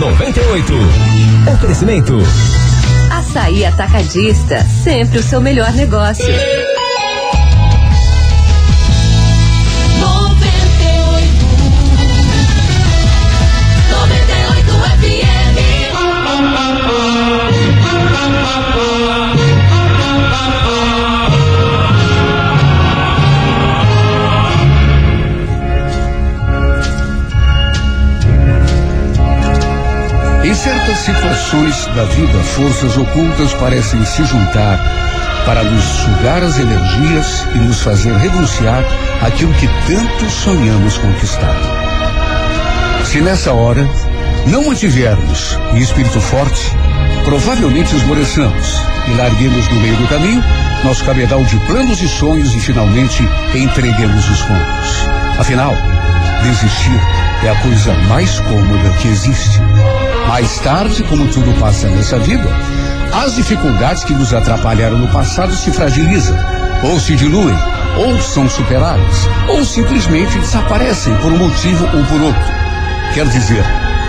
Manhã 98. Oferecimento. Açaí Atacadista, sempre o seu melhor negócio. Situações da vida, forças ocultas parecem se juntar para nos sugar as energias e nos fazer renunciar àquilo que tanto sonhamos conquistar. Se nessa hora não mantivermos o espírito forte, provavelmente esmoreçamos e larguemos no meio do caminho nosso cabedal de planos e sonhos e finalmente entreguemos os pontos. Afinal, desistir é a coisa mais cômoda que existe. Mais tarde, como tudo passa nessa vida, as dificuldades que nos atrapalharam no passado se fragilizam, ou se diluem, ou são superadas, ou simplesmente desaparecem por um motivo ou por outro. Quer dizer,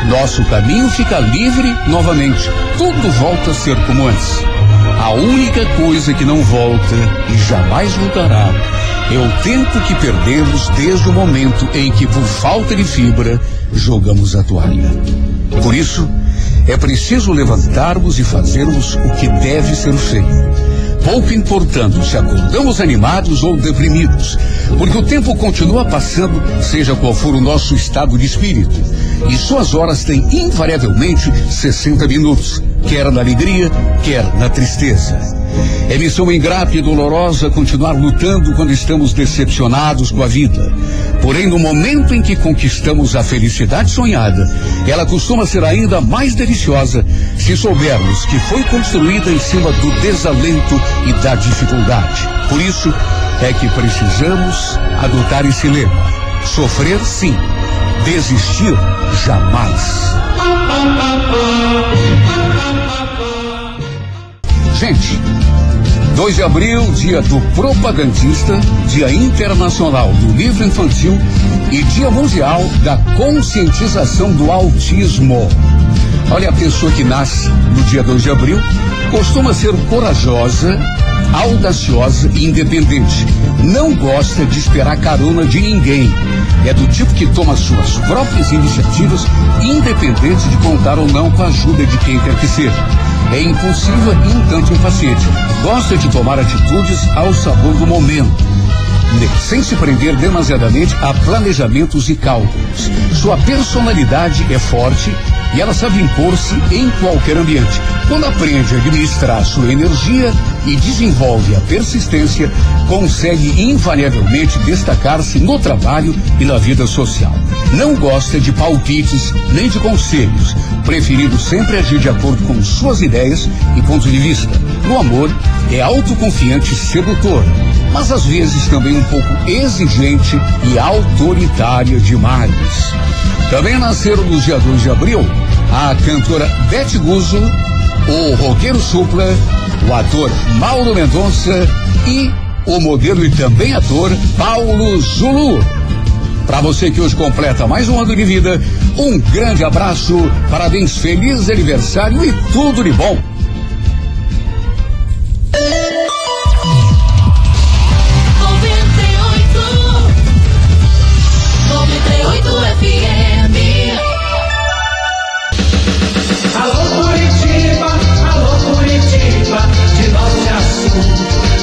nosso caminho fica livre novamente. Tudo volta a ser como antes. A única coisa que não volta e jamais voltará é o tempo que perdemos desde o momento em que, por falta de fibra, jogamos a toalha. Por isso, é preciso levantarmos e fazermos o que deve ser feito. Pouco importando se acordamos animados ou deprimidos, porque o tempo continua passando, seja qual for o nosso estado de espírito, e suas horas têm invariavelmente 60 minutos, quer na alegria, quer na tristeza. É missão ingrata e dolorosa continuar lutando quando estamos decepcionados com a vida. Porém, no momento em que conquistamos a felicidade sonhada, ela costuma ser ainda mais deliciosa se soubermos que foi construída em cima do desalento e da dificuldade. Por isso é que precisamos adotar esse lema: sofrer sim, desistir jamais. Gente, 2 de abril, dia do propagandista, dia internacional do livro infantil e dia mundial da conscientização do autismo. Olha, a pessoa que nasce no dia 2 de abril costuma ser corajosa, audaciosa e independente. Não gosta de esperar carona de ninguém. É do tipo que toma suas próprias iniciativas, independente de contar ou não com a ajuda de quem quer que seja. É impulsiva e um tanto impaciente. Gosta de tomar atitudes ao sabor do momento sem se prender demasiadamente a planejamentos e cálculos. Sua personalidade é forte e ela sabe impor-se em qualquer ambiente. Quando aprende a administrar sua energia e desenvolve a persistência, consegue invariavelmente destacar-se no trabalho e na vida social. Não gosta de palpites nem de conselhos, preferindo sempre agir de acordo com suas ideias e pontos de vista. No amor, é autoconfiante e sedutor, mas às vezes também um pouco exigente e autoritária demais. Também nasceram no dia 2 de abril a cantora Beth Guzzo, o roqueiro Supla, o ator Mauro Mendonça e o modelo e também ator Paulo Zulu. Para você que hoje completa mais um ano de vida, um grande abraço, parabéns, feliz aniversário e tudo de bom.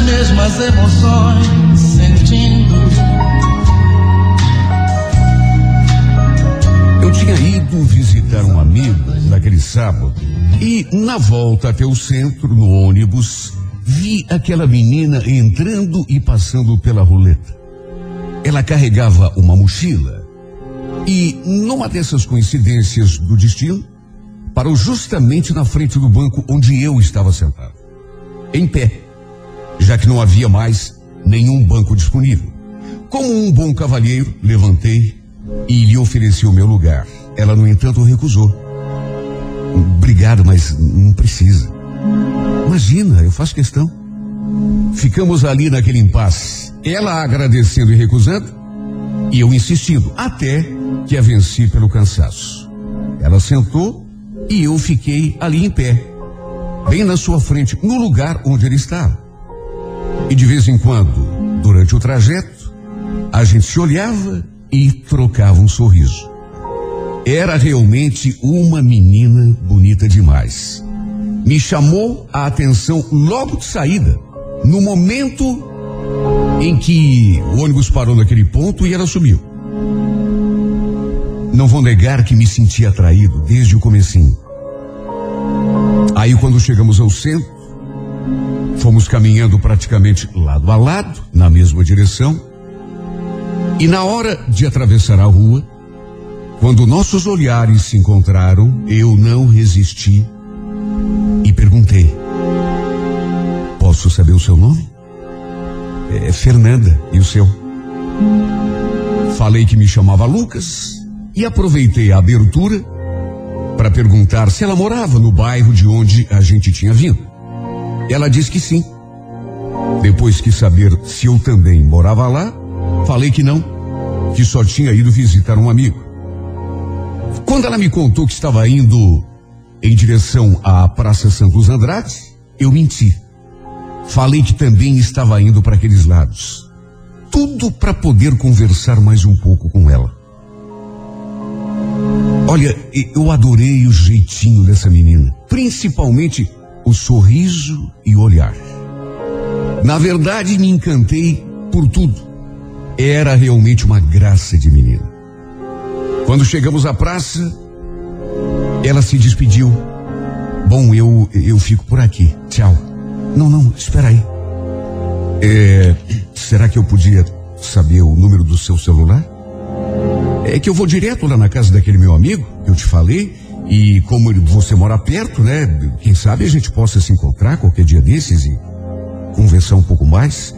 as mesmas emoções sentindo. Eu tinha ido visitar um amigo naquele sábado e, na volta até o centro, no ônibus, vi aquela menina entrando e passando pela roleta. Ela carregava uma mochila e, numa dessas coincidências do destino, parou justamente na frente do banco onde eu estava sentado, em pé, já que não havia mais nenhum banco disponível. Como um bom cavalheiro, levantei e lhe ofereci o meu lugar. Ela, no entanto, recusou. Obrigado, mas não precisa. Imagina, eu faço questão. Ficamos ali naquele impasse. Ela agradecendo e recusando, e eu insistindo, até que a venci pelo cansaço. Ela sentou e eu fiquei ali em pé, bem na sua frente, no lugar onde ele estava. E de vez em quando, durante o trajeto, a gente se olhava e trocava um sorriso. Era realmente uma menina bonita demais. Me chamou a atenção logo de saída, no momento em que o ônibus parou naquele ponto e ela sumiu. Não vou negar que me senti atraído desde o comecinho. Aí quando chegamos ao centro, fomos caminhando praticamente lado a lado, na mesma direção. E na hora de atravessar a rua, quando nossos olhares se encontraram, eu não resisti e perguntei: Posso saber o seu nome? É Fernanda, e o seu? Falei que me chamava Lucas e aproveitei a abertura para perguntar se ela morava no bairro de onde a gente tinha vindo. Ela disse que sim. Depois que saber se eu também morava lá, falei que não, que só tinha ido visitar um amigo. Quando ela me contou que estava indo em direção à Praça Santos Andrade, eu menti. Falei que também estava indo para aqueles lados. Tudo para poder conversar mais um pouco com ela. Olha, eu adorei o jeitinho dessa menina, principalmente o sorriso e o olhar. Na verdade, me encantei por tudo. Era realmente uma graça de menina. Quando chegamos à praça, ela se despediu. Bom, eu eu fico por aqui. Tchau. Não, não, espera aí. É, será que eu podia saber o número do seu celular? É que eu vou direto lá na casa daquele meu amigo que eu te falei. E como você mora perto, né? Quem sabe a gente possa se encontrar qualquer dia desses e conversar um pouco mais.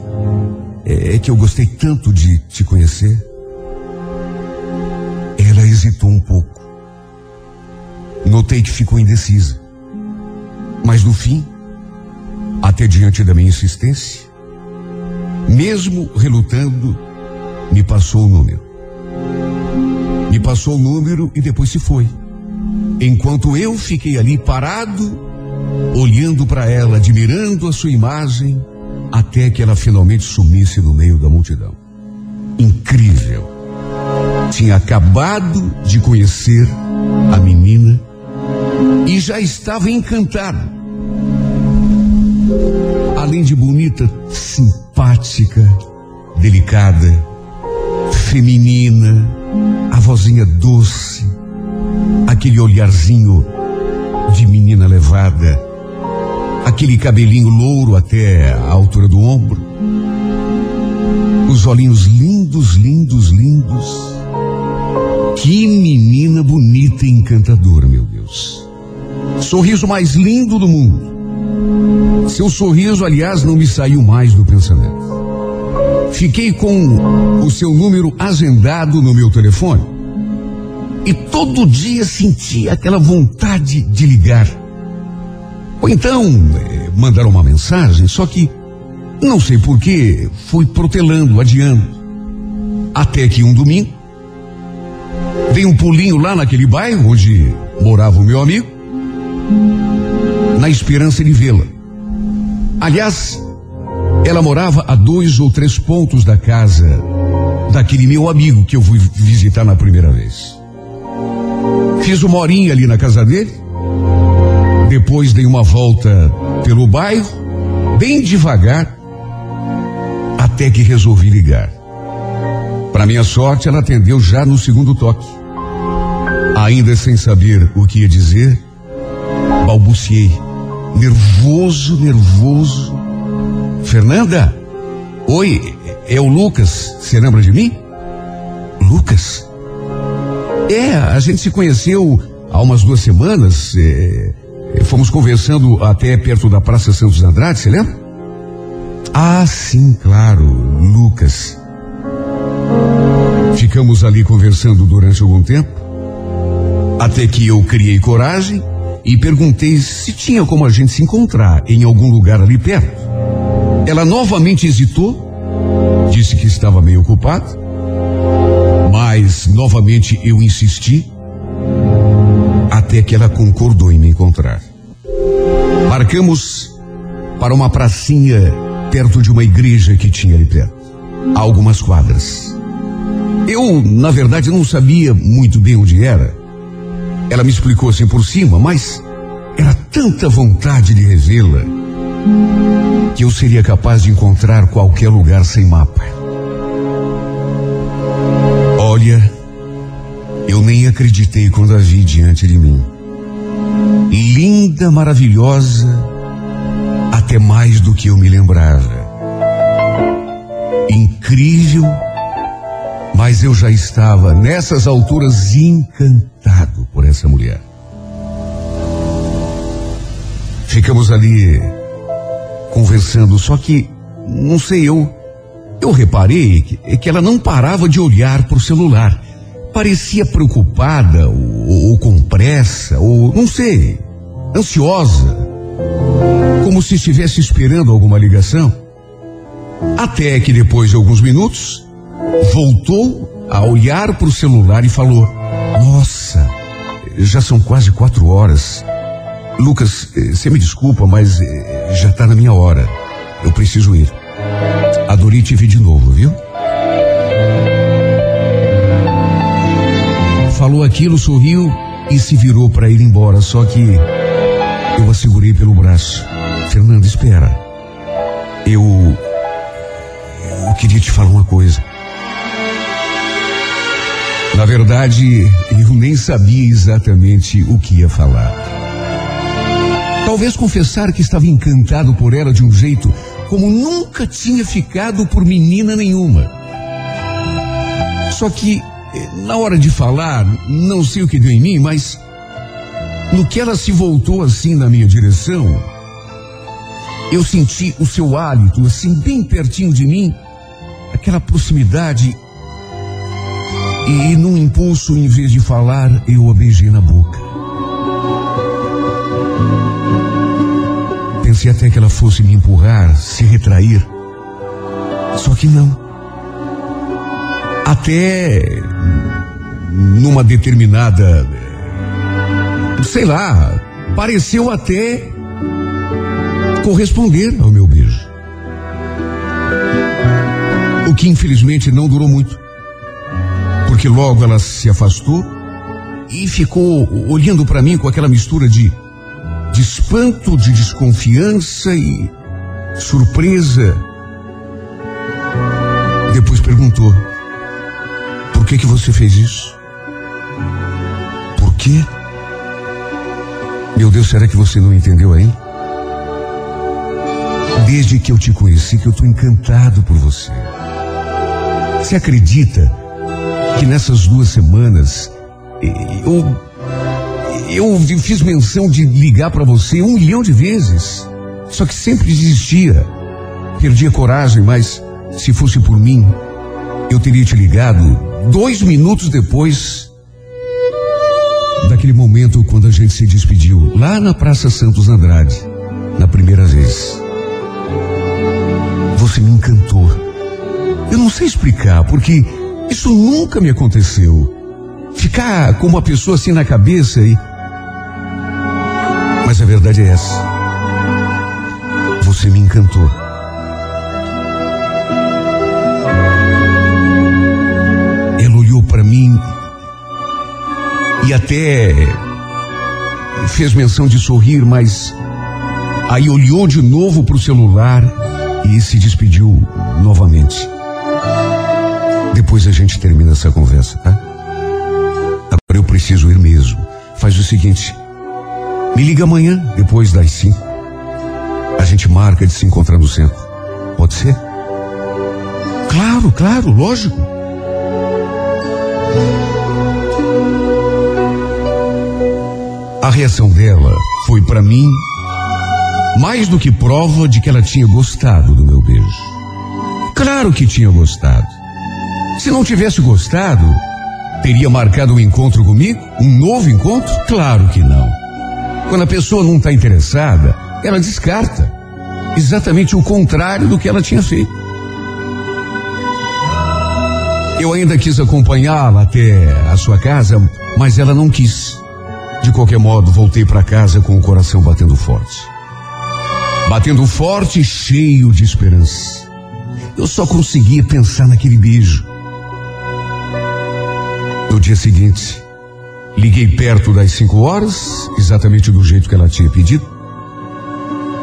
É, é que eu gostei tanto de te conhecer. Ela hesitou um pouco. Notei que ficou indecisa. Mas no fim, até diante da minha insistência, mesmo relutando, me passou o número. Me passou o número e depois se foi. Enquanto eu fiquei ali parado, olhando para ela, admirando a sua imagem, até que ela finalmente sumisse no meio da multidão. Incrível. Tinha acabado de conhecer a menina e já estava encantado. Além de bonita, simpática, delicada, feminina, a vozinha doce, aquele olharzinho de menina levada, aquele cabelinho louro até a altura do ombro, os olhinhos lindos, lindos, lindos. Que menina bonita e encantadora, meu Deus. Sorriso mais lindo do mundo. Seu sorriso, aliás, não me saiu mais do pensamento. Fiquei com o seu número agendado no meu telefone. E todo dia sentia aquela vontade de ligar. Ou então, eh, mandar uma mensagem, só que, não sei porquê, fui protelando, adiando. Até que um domingo, dei um pulinho lá naquele bairro onde morava o meu amigo, na esperança de vê-la. Aliás, ela morava a dois ou três pontos da casa daquele meu amigo que eu fui visitar na primeira vez. Fiz uma horinha ali na casa dele. Depois dei uma volta pelo bairro, bem devagar, até que resolvi ligar. Para minha sorte, ela atendeu já no segundo toque. Ainda sem saber o que ia dizer, balbuciei, nervoso, nervoso Fernanda? Oi, é o Lucas. Você lembra de mim? Lucas? É, a gente se conheceu há umas duas semanas. É, fomos conversando até perto da Praça Santos Andrade, você lembra? Ah, sim, claro, Lucas. Ficamos ali conversando durante algum tempo, até que eu criei coragem e perguntei se tinha como a gente se encontrar em algum lugar ali perto. Ela novamente hesitou, disse que estava meio ocupada, mas novamente eu insisti, até que ela concordou em me encontrar. Marcamos para uma pracinha perto de uma igreja que tinha ali perto, a algumas quadras. Eu, na verdade, não sabia muito bem onde era. Ela me explicou assim por cima, mas era tanta vontade de revê-la que eu seria capaz de encontrar qualquer lugar sem mapa. Olha, eu nem acreditei quando a vi diante de mim. Linda, maravilhosa, até mais do que eu me lembrava. Incrível, mas eu já estava nessas alturas encantado por essa mulher. Ficamos ali conversando, só que, não sei, eu, eu reparei que, que ela não parava de olhar para o celular. Parecia preocupada, ou, ou com pressa, ou não sei, ansiosa. Como se estivesse esperando alguma ligação. Até que depois de alguns minutos, voltou a olhar para o celular e falou: Nossa, já são quase quatro horas. Lucas, eh, você me desculpa, mas eh, já está na minha hora. Eu preciso ir. Adorei te ver de novo, viu? Falou aquilo, sorriu e se virou para ir embora. Só que eu a segurei pelo braço. Fernando, espera. Eu. Eu queria te falar uma coisa. Na verdade, eu nem sabia exatamente o que ia falar. Talvez confessar que estava encantado por ela de um jeito como nunca tinha ficado por menina nenhuma. Só que, na hora de falar, não sei o que deu em mim, mas no que ela se voltou assim na minha direção, eu senti o seu hálito assim bem pertinho de mim, aquela proximidade. E num impulso, em vez de falar, eu a beijei na boca. Pensei até que ela fosse me empurrar, se retrair. Só que não. Até numa determinada. Sei lá, pareceu até corresponder ao meu beijo. O que infelizmente não durou muito. Porque logo ela se afastou e ficou olhando para mim com aquela mistura de de espanto, de desconfiança e surpresa. Depois perguntou: Por que que você fez isso? Por quê? Meu Deus, será que você não entendeu aí? Desde que eu te conheci, que eu estou encantado por você. Você acredita que nessas duas semanas eu eu fiz menção de ligar para você um milhão de vezes, só que sempre desistia. Perdia coragem, mas se fosse por mim, eu teria te ligado dois minutos depois daquele momento quando a gente se despediu, lá na Praça Santos Andrade, na primeira vez. Você me encantou. Eu não sei explicar, porque isso nunca me aconteceu. Ficar com uma pessoa assim na cabeça e mas a verdade é essa. Você me encantou. Ela olhou para mim e até fez menção de sorrir, mas aí olhou de novo para o celular e se despediu novamente. Depois a gente termina essa conversa, tá? Eu preciso ir mesmo. Faz o seguinte, me liga amanhã, depois das cinco. A gente marca de se encontrar no centro. Pode ser? Claro, claro, lógico. A reação dela foi para mim mais do que prova de que ela tinha gostado do meu beijo. Claro que tinha gostado. Se não tivesse gostado, teria marcado um encontro comigo? Um novo encontro? Claro que não. Quando a pessoa não está interessada, ela descarta. Exatamente o contrário do que ela tinha feito. Eu ainda quis acompanhá-la até a sua casa, mas ela não quis. De qualquer modo, voltei para casa com o coração batendo forte. Batendo forte e cheio de esperança. Eu só conseguia pensar naquele beijo. No dia seguinte, liguei perto das cinco horas, exatamente do jeito que ela tinha pedido,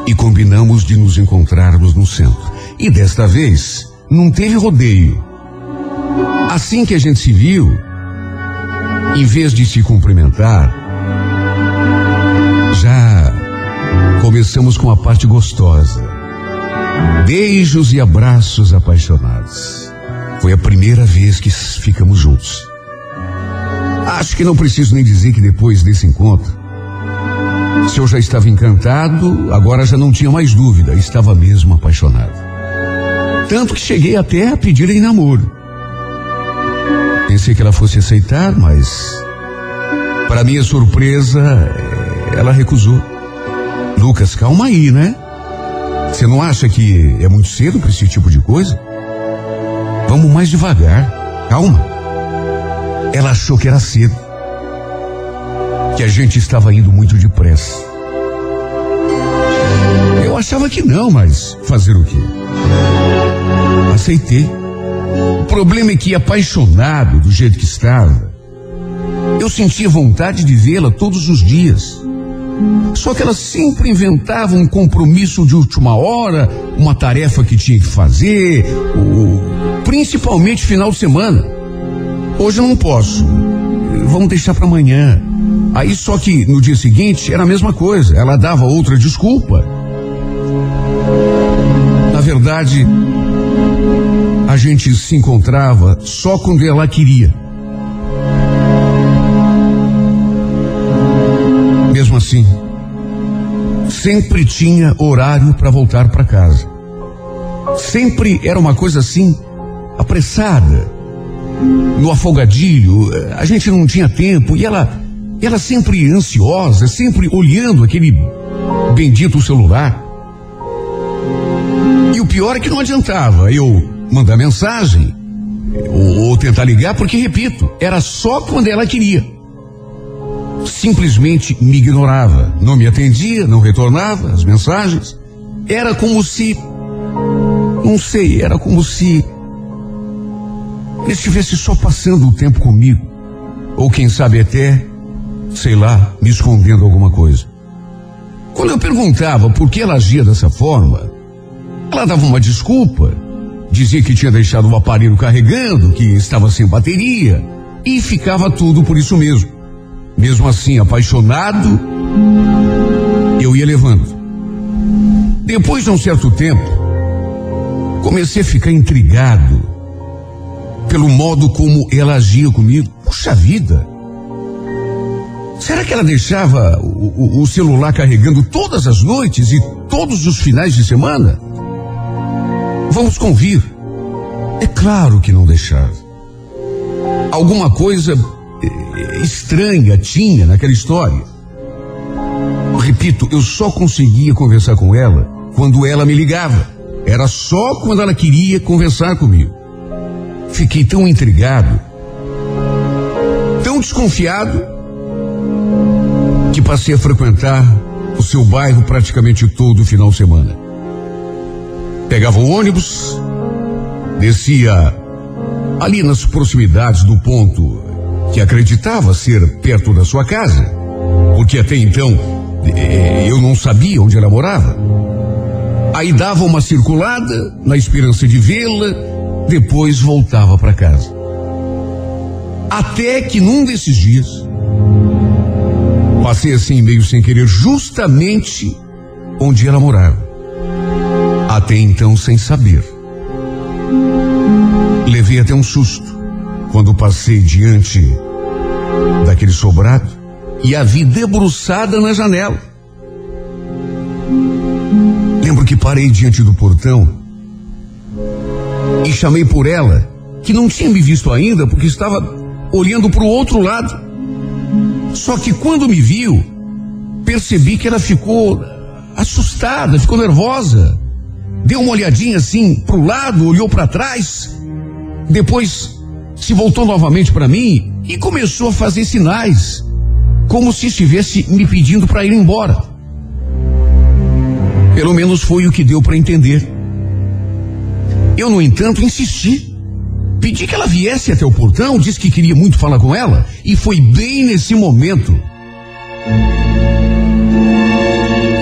e combinamos de nos encontrarmos no centro. E desta vez, não teve rodeio. Assim que a gente se viu, em vez de se cumprimentar, já começamos com a parte gostosa. Beijos e abraços apaixonados. Foi a primeira vez que ficamos juntos. Acho que não preciso nem dizer que depois desse encontro, se eu já estava encantado, agora já não tinha mais dúvida, estava mesmo apaixonado. Tanto que cheguei até a pedir em namoro. Pensei que ela fosse aceitar, mas, para minha surpresa, ela recusou. Lucas, calma aí, né? Você não acha que é muito cedo para esse tipo de coisa? Vamos mais devagar. Calma. Ela achou que era cedo. Que a gente estava indo muito depressa. Eu achava que não, mas fazer o quê? Aceitei. O problema é que, apaixonado do jeito que estava, eu sentia vontade de vê-la todos os dias. Só que ela sempre inventava um compromisso de última hora, uma tarefa que tinha que fazer, o, principalmente final de semana. Hoje eu não posso. Vamos deixar para amanhã. Aí só que no dia seguinte era a mesma coisa. Ela dava outra desculpa. Na verdade, a gente se encontrava só quando ela queria. Mesmo assim, sempre tinha horário para voltar para casa. Sempre era uma coisa assim, apressada. No afogadilho, a gente não tinha tempo e ela, ela sempre ansiosa, sempre olhando aquele bendito celular. E o pior é que não adiantava eu mandar mensagem ou, tentar ligar, porque, repito, era só quando ela queria simplesmente me ignorava, não me atendia, não retornava as mensagens. Era como se, não sei, era como se estivesse só passando o tempo comigo, ou quem sabe até, sei lá, me escondendo alguma coisa. Quando eu perguntava por que ela agia dessa forma, ela dava uma desculpa, dizia que tinha deixado o aparelho carregando, que estava sem bateria, e ficava tudo por isso mesmo. Mesmo assim, apaixonado, eu ia levando. Depois de um certo tempo, comecei a ficar intrigado pelo modo como ela agia comigo. Puxa vida! Será que ela deixava o, o, o celular carregando todas as noites e todos os finais de semana? Vamos convir. É claro que não deixava. Alguma coisa estranha tinha naquela história. Repito, eu só conseguia conversar com ela quando ela me ligava. Era só quando ela queria conversar comigo. Fiquei tão intrigado, tão desconfiado, que passei a frequentar o seu bairro praticamente todo final de semana. Pegava o ônibus, descia ali nas proximidades do ponto que acreditava ser perto da sua casa, porque até então eh, eu não sabia onde ela morava. Aí dava uma circulada na esperança de vê-la, depois voltava para casa. Até que num desses dias, passei assim meio sem querer, justamente onde ela morava. Até então sem saber. Levei até um susto quando passei diante daquele sobrado e a vi debruçada na janela. Lembro que parei diante do portão e chamei por ela, que não tinha me visto ainda porque estava olhando para o outro lado. Só que quando me viu, percebi que ela ficou assustada, ficou nervosa. Deu uma olhadinha assim para o lado, olhou para trás, depois se voltou novamente para mim e começou a fazer sinais, como se estivesse me pedindo para ir embora. Pelo menos foi o que deu para entender. Eu, no entanto, insisti. Pedi que ela viesse até o portão, disse que queria muito falar com ela, e foi bem nesse momento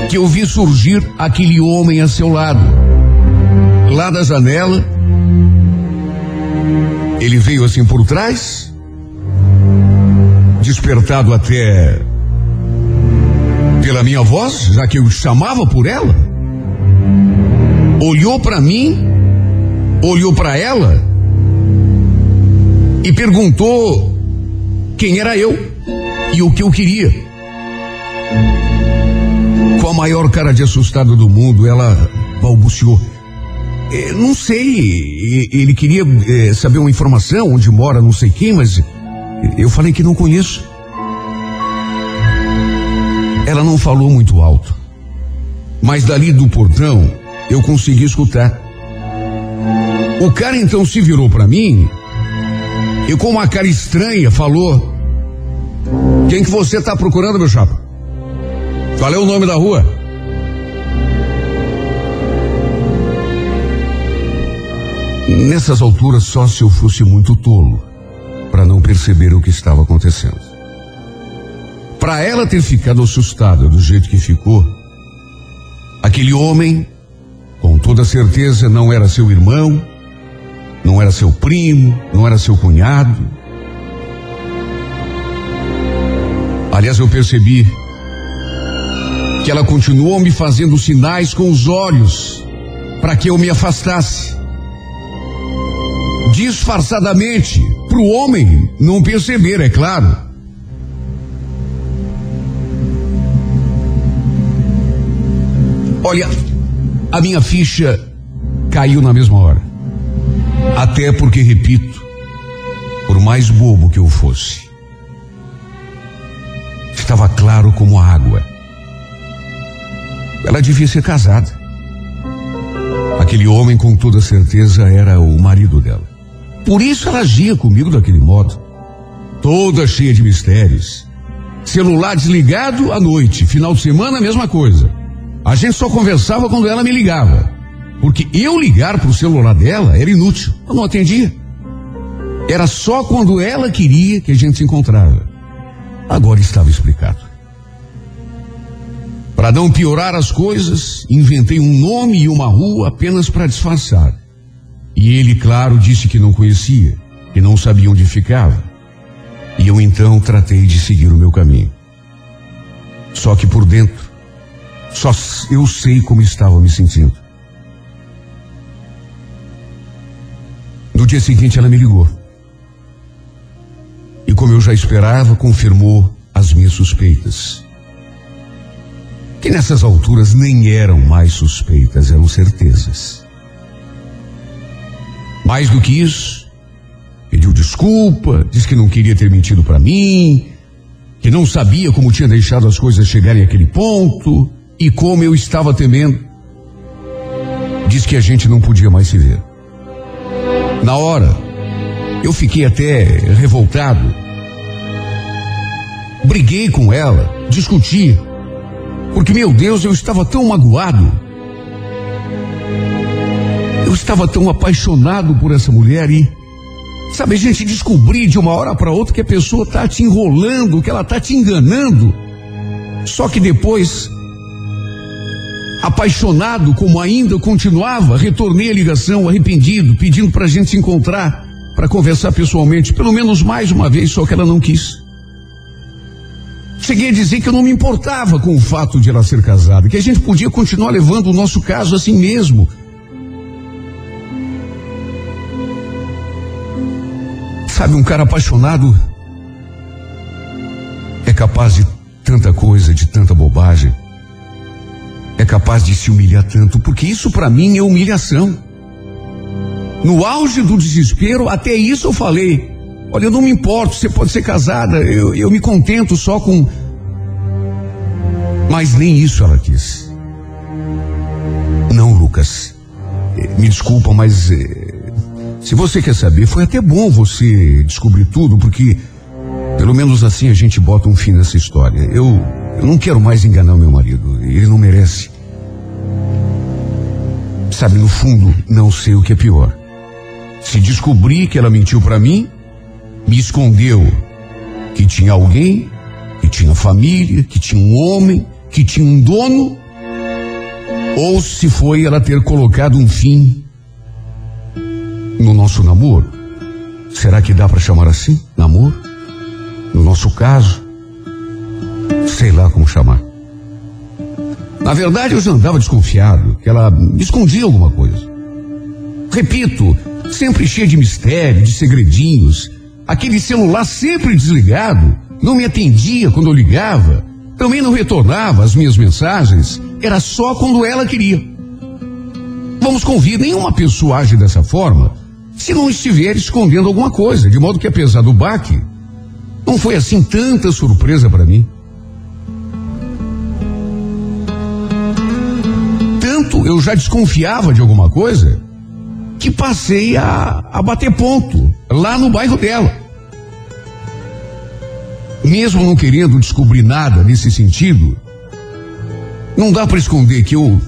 que eu vi surgir aquele homem a seu lado. Lá da janela, ele veio assim por trás, despertado até pela minha voz, já que eu chamava por ela. Olhou para mim, olhou para ela e perguntou quem era eu e o que eu queria. Com a maior cara de assustado do mundo, ela balbuciou. É, não sei, ele queria é, saber uma informação, onde mora não sei quem, mas eu falei que não conheço. Ela não falou muito alto, mas dali do portão eu consegui escutar. O cara então se virou para mim e com uma cara estranha falou: Quem que você tá procurando, meu chapa? Qual é o nome da rua? Nessas alturas, só se eu fosse muito tolo para não perceber o que estava acontecendo. Para ela ter ficado assustada do jeito que ficou, aquele homem, com toda certeza, não era seu irmão, não era seu primo, não era seu cunhado. Aliás, eu percebi que ela continuou me fazendo sinais com os olhos para que eu me afastasse disfarçadamente, para o homem não perceber, é claro. Olha, a minha ficha caiu na mesma hora. Até porque, repito, por mais bobo que eu fosse, estava claro como água. Ela devia ser casada. Aquele homem, com toda certeza, era o marido dela. Por isso ela agia comigo daquele modo. Toda cheia de mistérios. Celular desligado à noite, final de semana a mesma coisa. A gente só conversava quando ela me ligava. Porque eu ligar para o celular dela era inútil. Eu não atendia. Era só quando ela queria que a gente se encontrava. Agora estava explicado. Para não piorar as coisas, inventei um nome e uma rua apenas para disfarçar. E ele, claro, disse que não conhecia, que não sabia onde ficava. E eu então tratei de seguir o meu caminho. Só que por dentro, só eu sei como estava me sentindo. No dia seguinte ela me ligou. E como eu já esperava, confirmou as minhas suspeitas. Que nessas alturas nem eram mais suspeitas, eram certezas. Mais do que isso, pediu desculpa, disse que não queria ter mentido para mim, que não sabia como tinha deixado as coisas chegarem àquele ponto e como eu estava temendo. Diz que a gente não podia mais se ver. Na hora, eu fiquei até revoltado. Briguei com ela, discuti, porque, meu Deus, eu estava tão magoado eu estava tão apaixonado por essa mulher e, sabe, a gente descobrir de uma hora para outra que a pessoa está te enrolando, que ela está te enganando. Só que depois, apaixonado como ainda continuava, retornei a ligação arrependido, pedindo para a gente se encontrar, para conversar pessoalmente, pelo menos mais uma vez, só que ela não quis. Cheguei a dizer que eu não me importava com o fato de ela ser casada, que a gente podia continuar levando o nosso caso assim mesmo. Sabe, um cara apaixonado é capaz de tanta coisa, de tanta bobagem. É capaz de se humilhar tanto, porque isso para mim é humilhação. No auge do desespero, até isso eu falei. Olha, eu não me importo, você pode ser casada, eu, eu me contento só com. Mas nem isso ela quis. Não, Lucas. Eh, me desculpa, mas. Eh, se você quer saber, foi até bom você descobrir tudo, porque. Pelo menos assim a gente bota um fim nessa história. Eu, eu não quero mais enganar meu marido. Ele não merece. Sabe, no fundo, não sei o que é pior. Se descobrir que ela mentiu para mim, me escondeu que tinha alguém, que tinha família, que tinha um homem, que tinha um dono, ou se foi ela ter colocado um fim no nosso namoro. Será que dá para chamar assim? Namoro? No nosso caso, sei lá como chamar. Na verdade, eu já andava desconfiado que ela escondia alguma coisa. Repito, sempre cheia de mistério, de segredinhos. Aquele celular sempre desligado, não me atendia quando eu ligava, também não retornava as minhas mensagens, era só quando ela queria. Vamos convir, nenhuma pessoa age dessa forma se não estiver escondendo alguma coisa, de modo que apesar do baque, não foi assim tanta surpresa para mim. Tanto eu já desconfiava de alguma coisa que passei a, a bater ponto lá no bairro dela. Mesmo não querendo descobrir nada nesse sentido, não dá para esconder que eu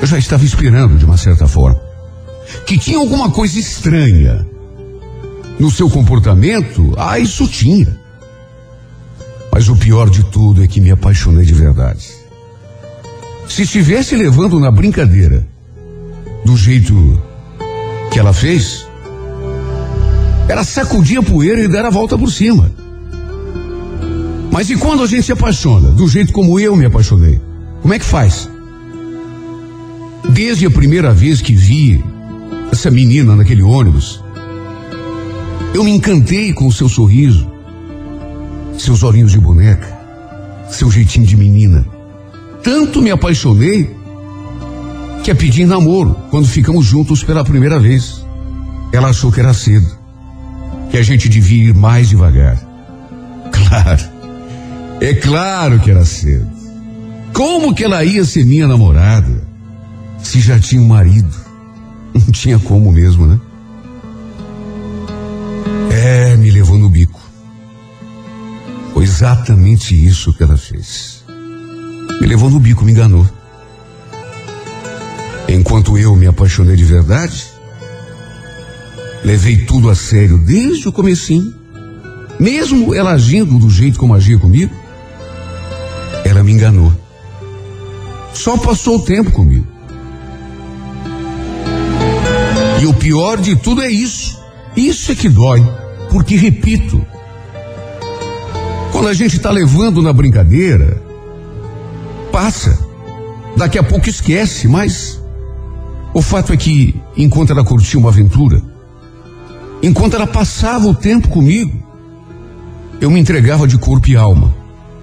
eu já estava esperando de uma certa forma que tinha alguma coisa estranha no seu comportamento. Ah, isso tinha. Mas o pior de tudo é que me apaixonei de verdade. Se estivesse levando na brincadeira do jeito que ela fez, ela sacudia a poeira e dar a volta por cima. Mas e quando a gente se apaixona, do jeito como eu me apaixonei? Como é que faz? Desde a primeira vez que vi essa menina naquele ônibus, eu me encantei com o seu sorriso, seus olhinhos de boneca, seu jeitinho de menina. Tanto me apaixonei que a pedi em namoro quando ficamos juntos pela primeira vez. Ela achou que era cedo, que a gente devia ir mais devagar. Claro, é claro que era cedo. Como que ela ia ser minha namorada se já tinha um marido? Não tinha como mesmo, né? É, me levou no bico. Foi exatamente isso que ela fez. Me levou no bico, me enganou. Enquanto eu me apaixonei de verdade, levei tudo a sério desde o comecinho. Mesmo ela agindo do jeito como agia comigo, ela me enganou. Só passou o tempo comigo. E o pior de tudo é isso. Isso é que dói. Porque, repito, quando a gente está levando na brincadeira, passa. Daqui a pouco esquece, mas o fato é que, enquanto ela curtia uma aventura, enquanto ela passava o tempo comigo, eu me entregava de corpo e alma.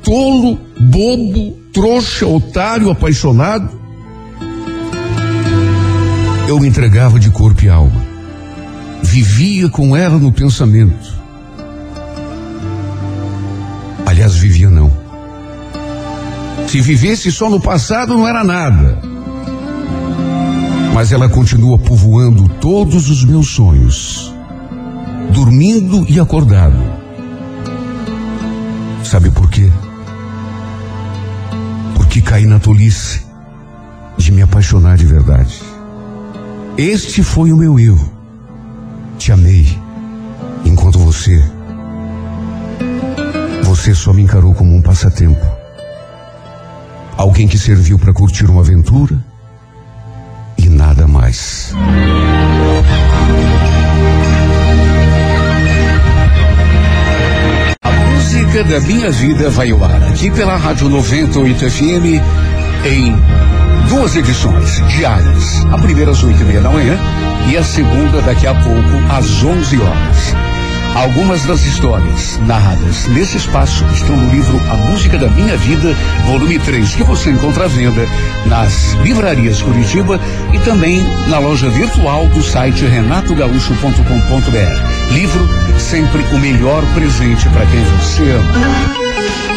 Tolo, bobo, trouxa, otário, apaixonado. Eu me entregava de corpo e alma. Vivia com ela no pensamento. Aliás, vivia não. Se vivesse só no passado, não era nada mas ela continua povoando todos os meus sonhos, dormindo e acordado. Sabe por quê? Porque caí na tolice de me apaixonar de verdade. Este foi o meu erro. Te amei, enquanto você. Você só me encarou como um passatempo. Alguém que serviu para curtir uma aventura nada mais. A música da minha vida vai ao ar aqui pela Rádio 98 FM em Duas edições diárias. A primeira às oito e meia da manhã e a segunda daqui a pouco às onze horas. Algumas das histórias narradas nesse espaço estão no livro A Música da Minha Vida, volume 3, que você encontra à venda nas livrarias Curitiba e também na loja virtual do site renatogaúcho.com.br. Livro sempre o melhor presente para quem você ama.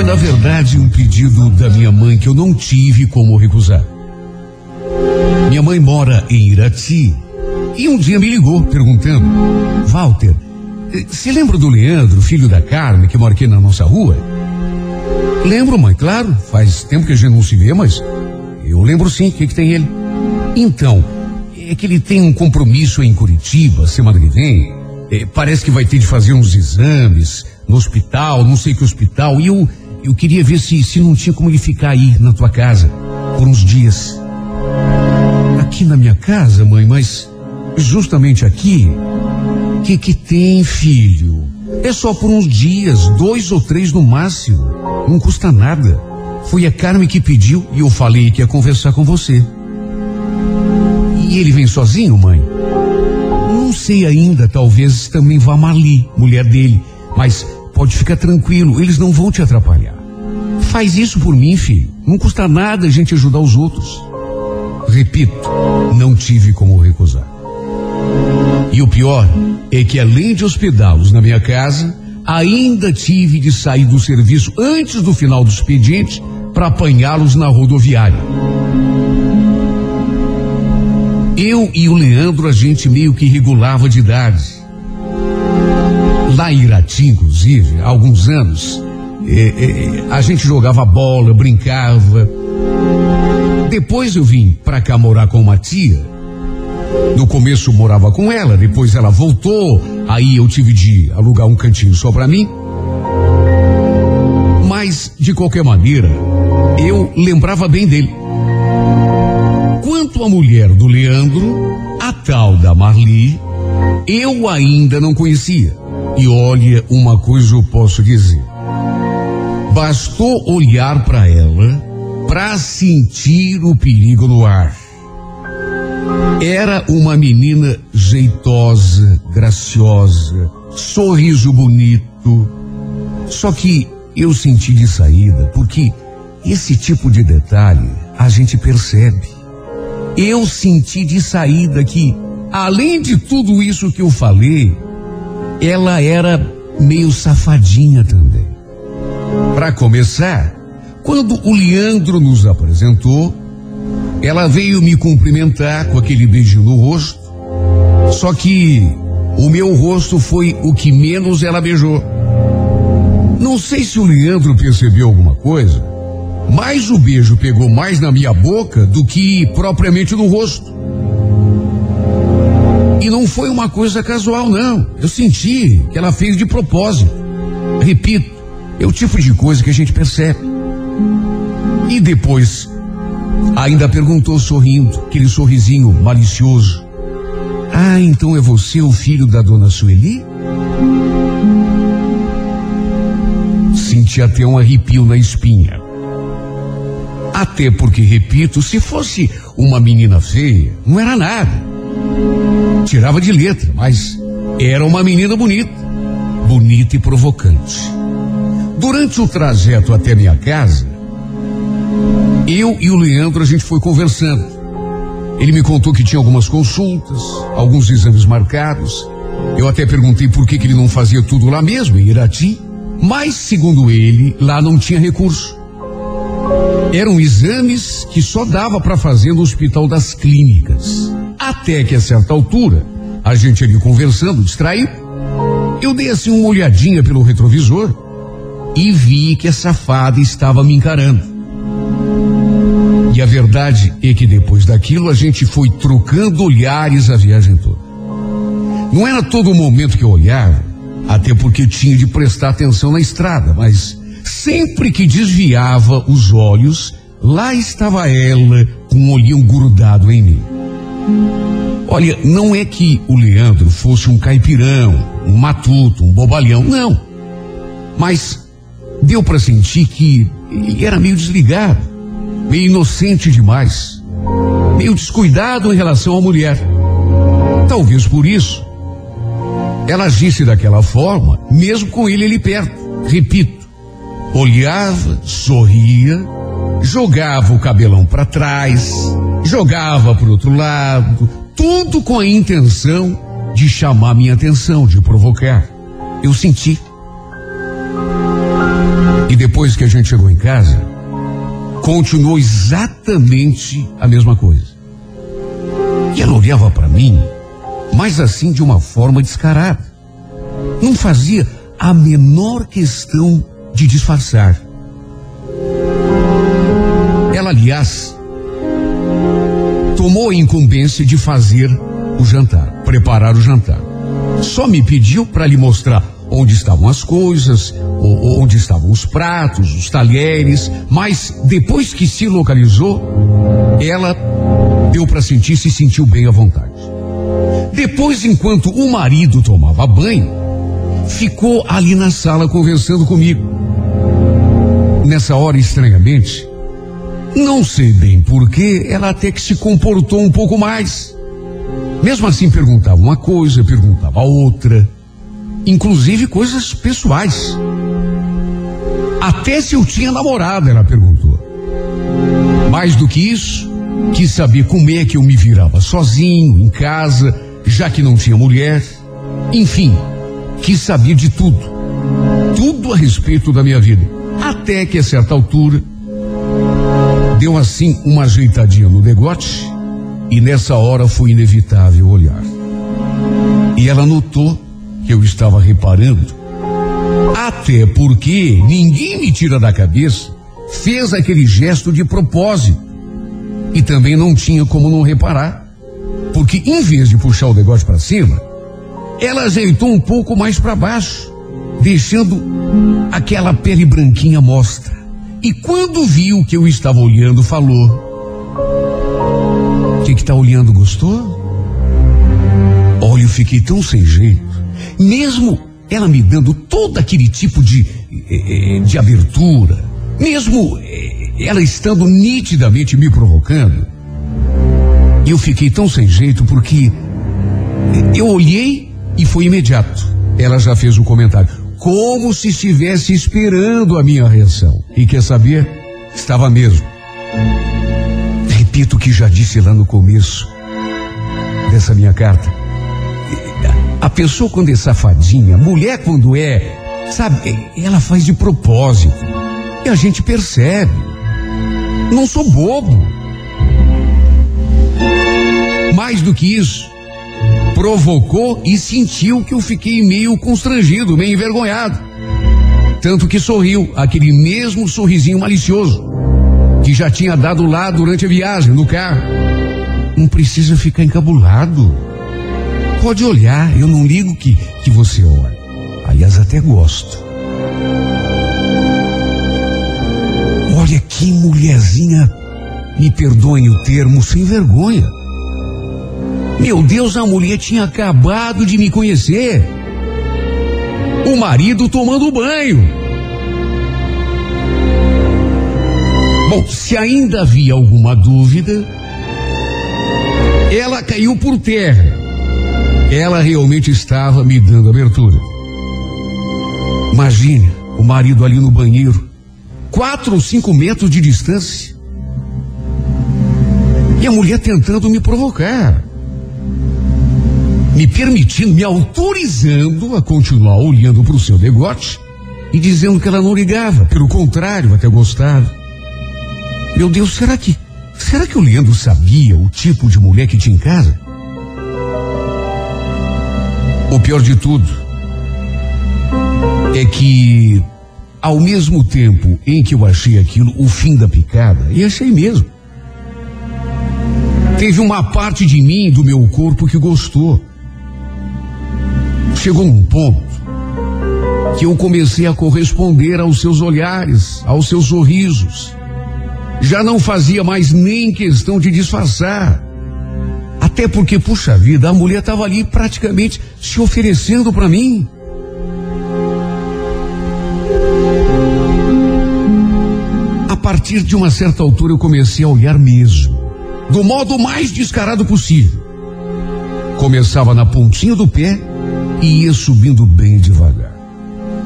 Foi, na verdade, um pedido da minha mãe que eu não tive como recusar. Minha mãe mora em Irati e um dia me ligou perguntando: Walter, se lembra do Leandro, filho da Carmen, que mora aqui na nossa rua? Lembro, mãe, claro. Faz tempo que a gente não se vê, mas eu lembro sim. O que, que tem ele? Então, é que ele tem um compromisso em Curitiba semana que vem. É, parece que vai ter de fazer uns exames no hospital, não sei que hospital. E eu, eu queria ver se, se não tinha como ele ficar aí na tua casa por uns dias. Aqui na minha casa, mãe, mas justamente aqui, que que tem, filho? É só por uns dias, dois ou três no máximo. Não custa nada. Foi a Carmen que pediu e eu falei que ia conversar com você. E ele vem sozinho, mãe? Não sei ainda, talvez também vá Marli, mulher dele. Mas pode ficar tranquilo, eles não vão te atrapalhar. Faz isso por mim, filho. Não custa nada a gente ajudar os outros. Repito, não tive como recusar. E o pior é que além de hospedá-los na minha casa, ainda tive de sair do serviço antes do final do expediente para apanhá-los na rodoviária. Eu e o Leandro, a gente meio que regulava de idade. Lá em Irati, inclusive, há alguns anos, a gente jogava bola, brincava. Depois eu vim pra cá morar com uma tia. No começo morava com ela, depois ela voltou, aí eu tive de alugar um cantinho só pra mim. Mas, de qualquer maneira, eu lembrava bem dele. Quanto à mulher do Leandro, a tal da Marli, eu ainda não conhecia. E olha, uma coisa eu posso dizer. Bastou olhar para ela para sentir o perigo no ar. Era uma menina jeitosa, graciosa, sorriso bonito. Só que eu senti de saída, porque esse tipo de detalhe a gente percebe. Eu senti de saída que, além de tudo isso que eu falei, ela era meio safadinha também. Para começar, quando o Leandro nos apresentou, ela veio me cumprimentar com aquele beijo no rosto. Só que o meu rosto foi o que menos ela beijou. Não sei se o Leandro percebeu alguma coisa, mas o beijo pegou mais na minha boca do que propriamente no rosto. E não foi uma coisa casual, não. Eu senti que ela fez de propósito. Repito, é o tipo de coisa que a gente percebe. E depois, ainda perguntou sorrindo, aquele sorrisinho malicioso. Ah, então é você o filho da dona Sueli? Senti até um arrepio na espinha. Até porque, repito, se fosse uma menina feia, não era nada tirava de letra, mas era uma menina bonita, bonita e provocante. Durante o trajeto até minha casa, eu e o Leandro a gente foi conversando. Ele me contou que tinha algumas consultas, alguns exames marcados. Eu até perguntei por que, que ele não fazia tudo lá mesmo, em Irati. Mas, segundo ele, lá não tinha recurso. Eram exames que só dava para fazer no Hospital das Clínicas. Até que a certa altura, a gente ali conversando, distraído, eu dei assim uma olhadinha pelo retrovisor e vi que a safada estava me encarando. E a verdade é que depois daquilo a gente foi trocando olhares a viagem toda. Não era todo momento que eu olhava, até porque tinha de prestar atenção na estrada, mas sempre que desviava os olhos, lá estava ela com um olhinho grudado em mim. Olha, não é que o Leandro fosse um caipirão, um matuto, um bobalhão, não. Mas deu para sentir que ele era meio desligado, meio inocente demais, meio descuidado em relação à mulher. Talvez por isso ela agisse daquela forma, mesmo com ele ali perto. Repito, olhava, sorria, jogava o cabelão para trás, jogava para outro lado, tudo com a intenção de chamar minha atenção, de provocar. Eu senti. E depois que a gente chegou em casa, continuou exatamente a mesma coisa. E ela olhava para mim, mas assim de uma forma descarada. Não fazia a menor questão de disfarçar. Ela, aliás, tomou a incumbência de fazer o jantar, preparar o jantar. Só me pediu para lhe mostrar onde estavam as coisas, onde estavam os pratos, os talheres, mas depois que se localizou, ela deu para sentir se sentiu bem à vontade. Depois, enquanto o marido tomava banho, ficou ali na sala conversando comigo. Nessa hora, estranhamente, não sei bem porquê, ela até que se comportou um pouco mais. Mesmo assim, perguntava uma coisa, perguntava outra, inclusive coisas pessoais. Até se eu tinha namorada, ela perguntou. Mais do que isso, quis saber como é que eu me virava sozinho, em casa, já que não tinha mulher. Enfim, quis saber de tudo. Tudo a respeito da minha vida. Até que a certa altura, deu assim uma ajeitadinha no degote e nessa hora foi inevitável olhar. E ela notou que eu estava reparando, até porque ninguém me tira da cabeça, fez aquele gesto de propósito. E também não tinha como não reparar, porque em vez de puxar o degote para cima, ela ajeitou um pouco mais para baixo, deixando aquela pele branquinha mostra. E quando viu que eu estava olhando, falou: O que está olhando, gostou? Olha, eu fiquei tão sem jeito. Mesmo ela me dando todo aquele tipo de, eh, eh, de abertura, mesmo eh, ela estando nitidamente me provocando, eu fiquei tão sem jeito porque eu olhei e foi imediato. Ela já fez o um comentário como se estivesse esperando a minha reação. E quer saber? Estava mesmo. Repito o que já disse lá no começo dessa minha carta. A pessoa quando é safadinha, mulher quando é, sabe, ela faz de propósito. E a gente percebe. Não sou bobo. Mais do que isso, provocou e sentiu que eu fiquei meio constrangido, meio envergonhado. Tanto que sorriu, aquele mesmo sorrisinho malicioso que já tinha dado lá durante a viagem, no carro. Não precisa ficar encabulado. Pode olhar, eu não ligo que, que você olhe. Aliás, até gosto. Olha que mulherzinha, me perdoem o termo, sem vergonha. Meu Deus, a mulher tinha acabado de me conhecer. O marido tomando banho. Bom, se ainda havia alguma dúvida, ela caiu por terra. Ela realmente estava me dando abertura. Imagine o marido ali no banheiro, quatro ou cinco metros de distância. E a mulher tentando me provocar. Me permitindo, me autorizando a continuar olhando para o seu degote e dizendo que ela não ligava. Pelo contrário, até gostava. Meu Deus, será que. Será que o Leandro sabia o tipo de mulher que tinha em casa? O pior de tudo é que, ao mesmo tempo em que eu achei aquilo o fim da picada, e achei mesmo, teve uma parte de mim, do meu corpo, que gostou. Chegou um ponto que eu comecei a corresponder aos seus olhares, aos seus sorrisos. Já não fazia mais nem questão de disfarçar. Até porque, puxa vida, a mulher estava ali praticamente se oferecendo para mim. A partir de uma certa altura eu comecei a olhar mesmo, do modo mais descarado possível. Começava na pontinha do pé e ia subindo bem devagar,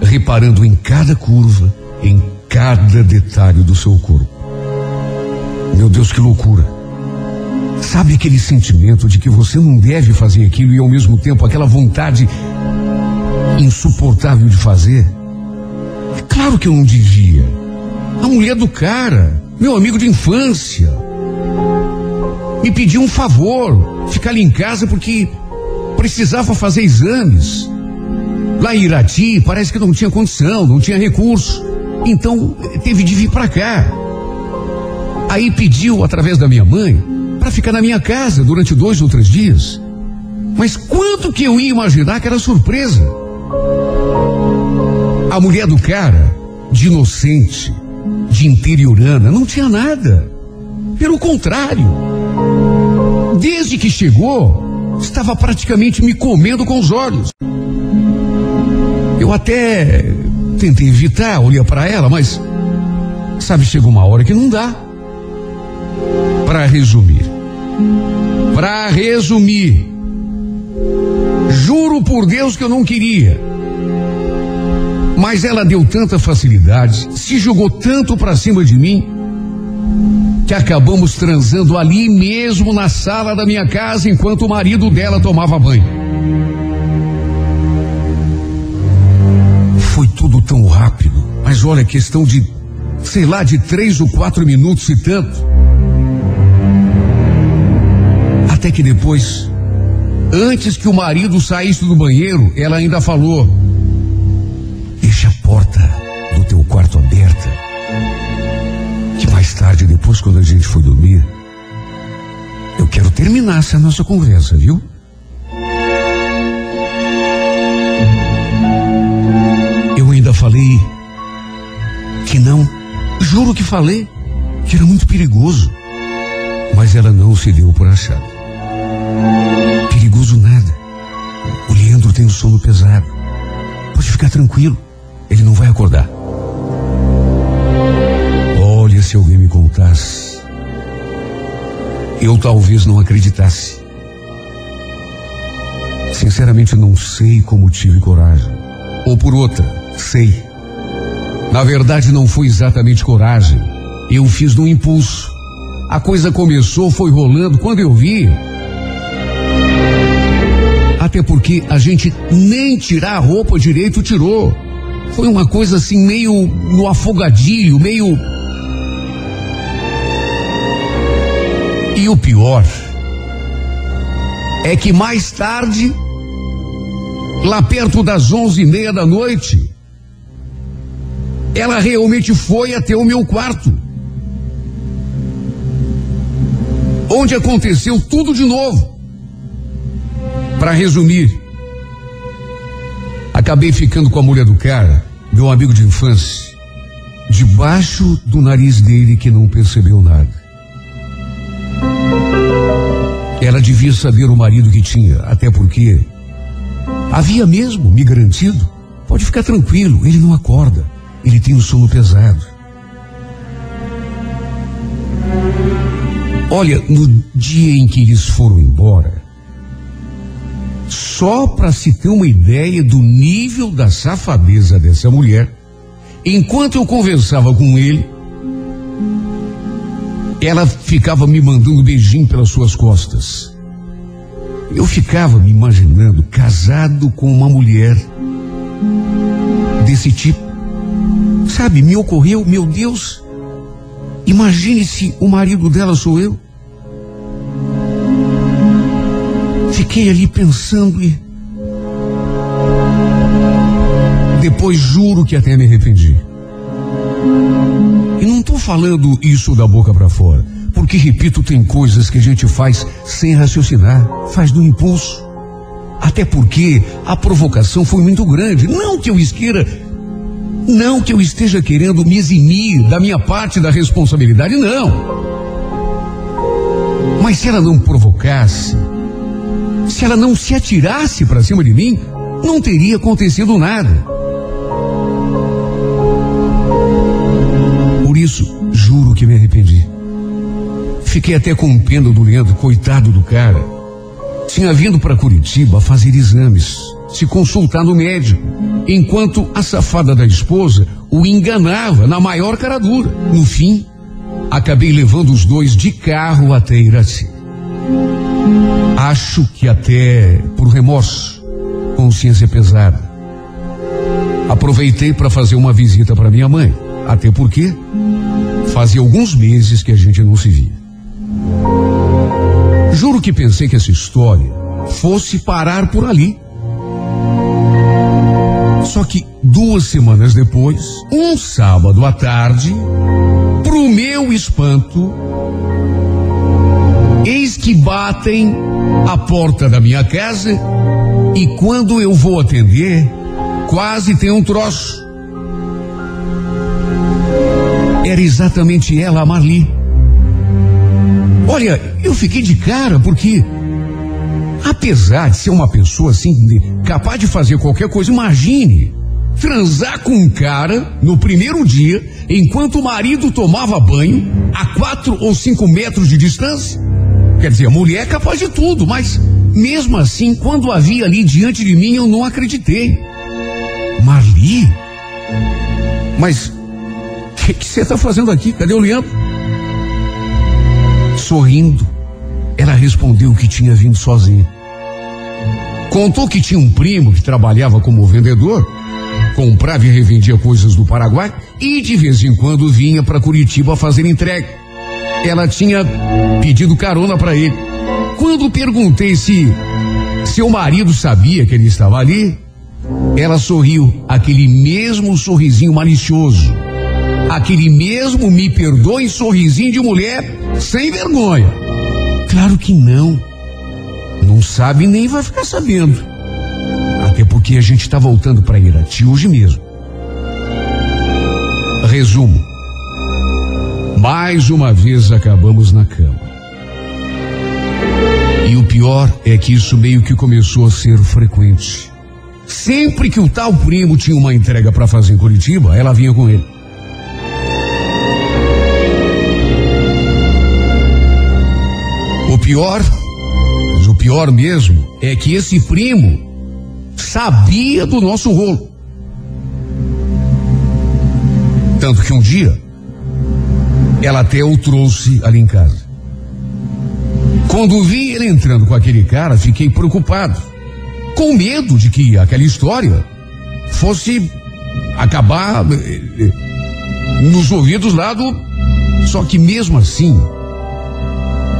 reparando em cada curva, em cada detalhe do seu corpo. Meu Deus, que loucura! Sabe aquele sentimento de que você não deve fazer aquilo e ao mesmo tempo aquela vontade insuportável de fazer? É claro que eu não devia. A mulher do cara, meu amigo de infância, me pediu um favor, ficar ali em casa porque precisava fazer exames. Lá em Irati, parece que não tinha condição, não tinha recurso. Então, teve de vir para cá. Aí pediu, através da minha mãe, para ficar na minha casa durante dois ou três dias. Mas quanto que eu ia imaginar que era surpresa? A mulher do cara, de inocente, de interiorana, não tinha nada. Pelo contrário. Desde que chegou, estava praticamente me comendo com os olhos. Eu até tentei evitar olhar para ela, mas sabe, chegou uma hora que não dá. Para resumir, para resumir, juro por Deus que eu não queria. Mas ela deu tanta facilidade, se jogou tanto para cima de mim, que acabamos transando ali mesmo na sala da minha casa enquanto o marido dela tomava banho. Foi tudo tão rápido, mas olha, questão de, sei lá, de três ou quatro minutos e tanto. Até que depois, antes que o marido saísse do banheiro, ela ainda falou: Deixa a porta do teu quarto aberta. Tarde, depois, quando a gente for dormir, eu quero terminar essa nossa conversa, viu? Eu ainda falei que não, juro que falei, que era muito perigoso. Mas ela não se deu por achado. Perigoso nada. O Leandro tem o sono pesado. Pode ficar tranquilo. Ele não vai acordar. Se alguém me contasse. Eu talvez não acreditasse. Sinceramente, não sei como tive coragem. Ou por outra, sei. Na verdade, não foi exatamente coragem. Eu fiz no impulso. A coisa começou, foi rolando. Quando eu vi, até porque a gente nem tirar a roupa direito tirou. Foi uma coisa assim, meio no afogadilho, meio. E o pior é que mais tarde, lá perto das onze e meia da noite, ela realmente foi até o meu quarto. Onde aconteceu tudo de novo. Para resumir, acabei ficando com a mulher do cara, meu amigo de infância, debaixo do nariz dele que não percebeu nada. Ela devia saber o marido que tinha, até porque havia mesmo me garantido. Pode ficar tranquilo, ele não acorda, ele tem o sono pesado. Olha, no dia em que eles foram embora, Só para se ter uma ideia do nível da safadeza dessa mulher, enquanto eu conversava com ele, ela ficava me mandando beijinho pelas suas costas. Eu ficava me imaginando casado com uma mulher desse tipo. Sabe, me ocorreu, meu Deus, imagine se o marido dela sou eu. Fiquei ali pensando e. Depois juro que até me arrependi. E não estou falando isso da boca para fora, porque, repito, tem coisas que a gente faz sem raciocinar, faz do impulso. Até porque a provocação foi muito grande. Não que eu esqueira, não que eu esteja querendo me eximir da minha parte da responsabilidade, não. Mas se ela não provocasse, se ela não se atirasse para cima de mim, não teria acontecido nada. Por isso, juro que me arrependi. Fiquei até com pena do Leandro, coitado do cara. Tinha vindo para Curitiba fazer exames, se consultar no médico, enquanto a safada da esposa o enganava na maior cara dura. No fim, acabei levando os dois de carro até Iraci. Acho que até por remorso, consciência pesada. Aproveitei para fazer uma visita para minha mãe, até porque fazia alguns meses que a gente não se via. Juro que pensei que essa história fosse parar por ali. Só que duas semanas depois, um sábado à tarde, pro meu espanto, Eis que batem a porta da minha casa e quando eu vou atender, quase tem um troço. Era exatamente ela, a Marli. Olha, eu fiquei de cara porque, apesar de ser uma pessoa assim, capaz de fazer qualquer coisa, imagine transar com um cara no primeiro dia, enquanto o marido tomava banho, a quatro ou cinco metros de distância. Quer dizer, a mulher é capaz de tudo, mas mesmo assim, quando a vi ali diante de mim, eu não acreditei. Marli? Mas que você está fazendo aqui? Cadê o Leandro? Sorrindo, ela respondeu que tinha vindo sozinha. Contou que tinha um primo que trabalhava como vendedor, comprava e revendia coisas do Paraguai e de vez em quando vinha para Curitiba fazer entrega ela tinha pedido carona para ele. Quando perguntei se seu marido sabia que ele estava ali, ela sorriu, aquele mesmo sorrisinho malicioso. Aquele mesmo me perdoe sorrisinho de mulher sem vergonha. Claro que não. Não sabe nem vai ficar sabendo. Até porque a gente está voltando para Irati hoje mesmo. Resumo. Mais uma vez acabamos na cama. E o pior é que isso meio que começou a ser frequente. Sempre que o tal primo tinha uma entrega para fazer em Curitiba, ela vinha com ele. Pior, mas o pior mesmo, é que esse primo sabia do nosso rolo. Tanto que um dia ela até o trouxe ali em casa. Quando vi ele entrando com aquele cara, fiquei preocupado. Com medo de que aquela história fosse acabar eh, eh, nos ouvidos lá do. Só que mesmo assim,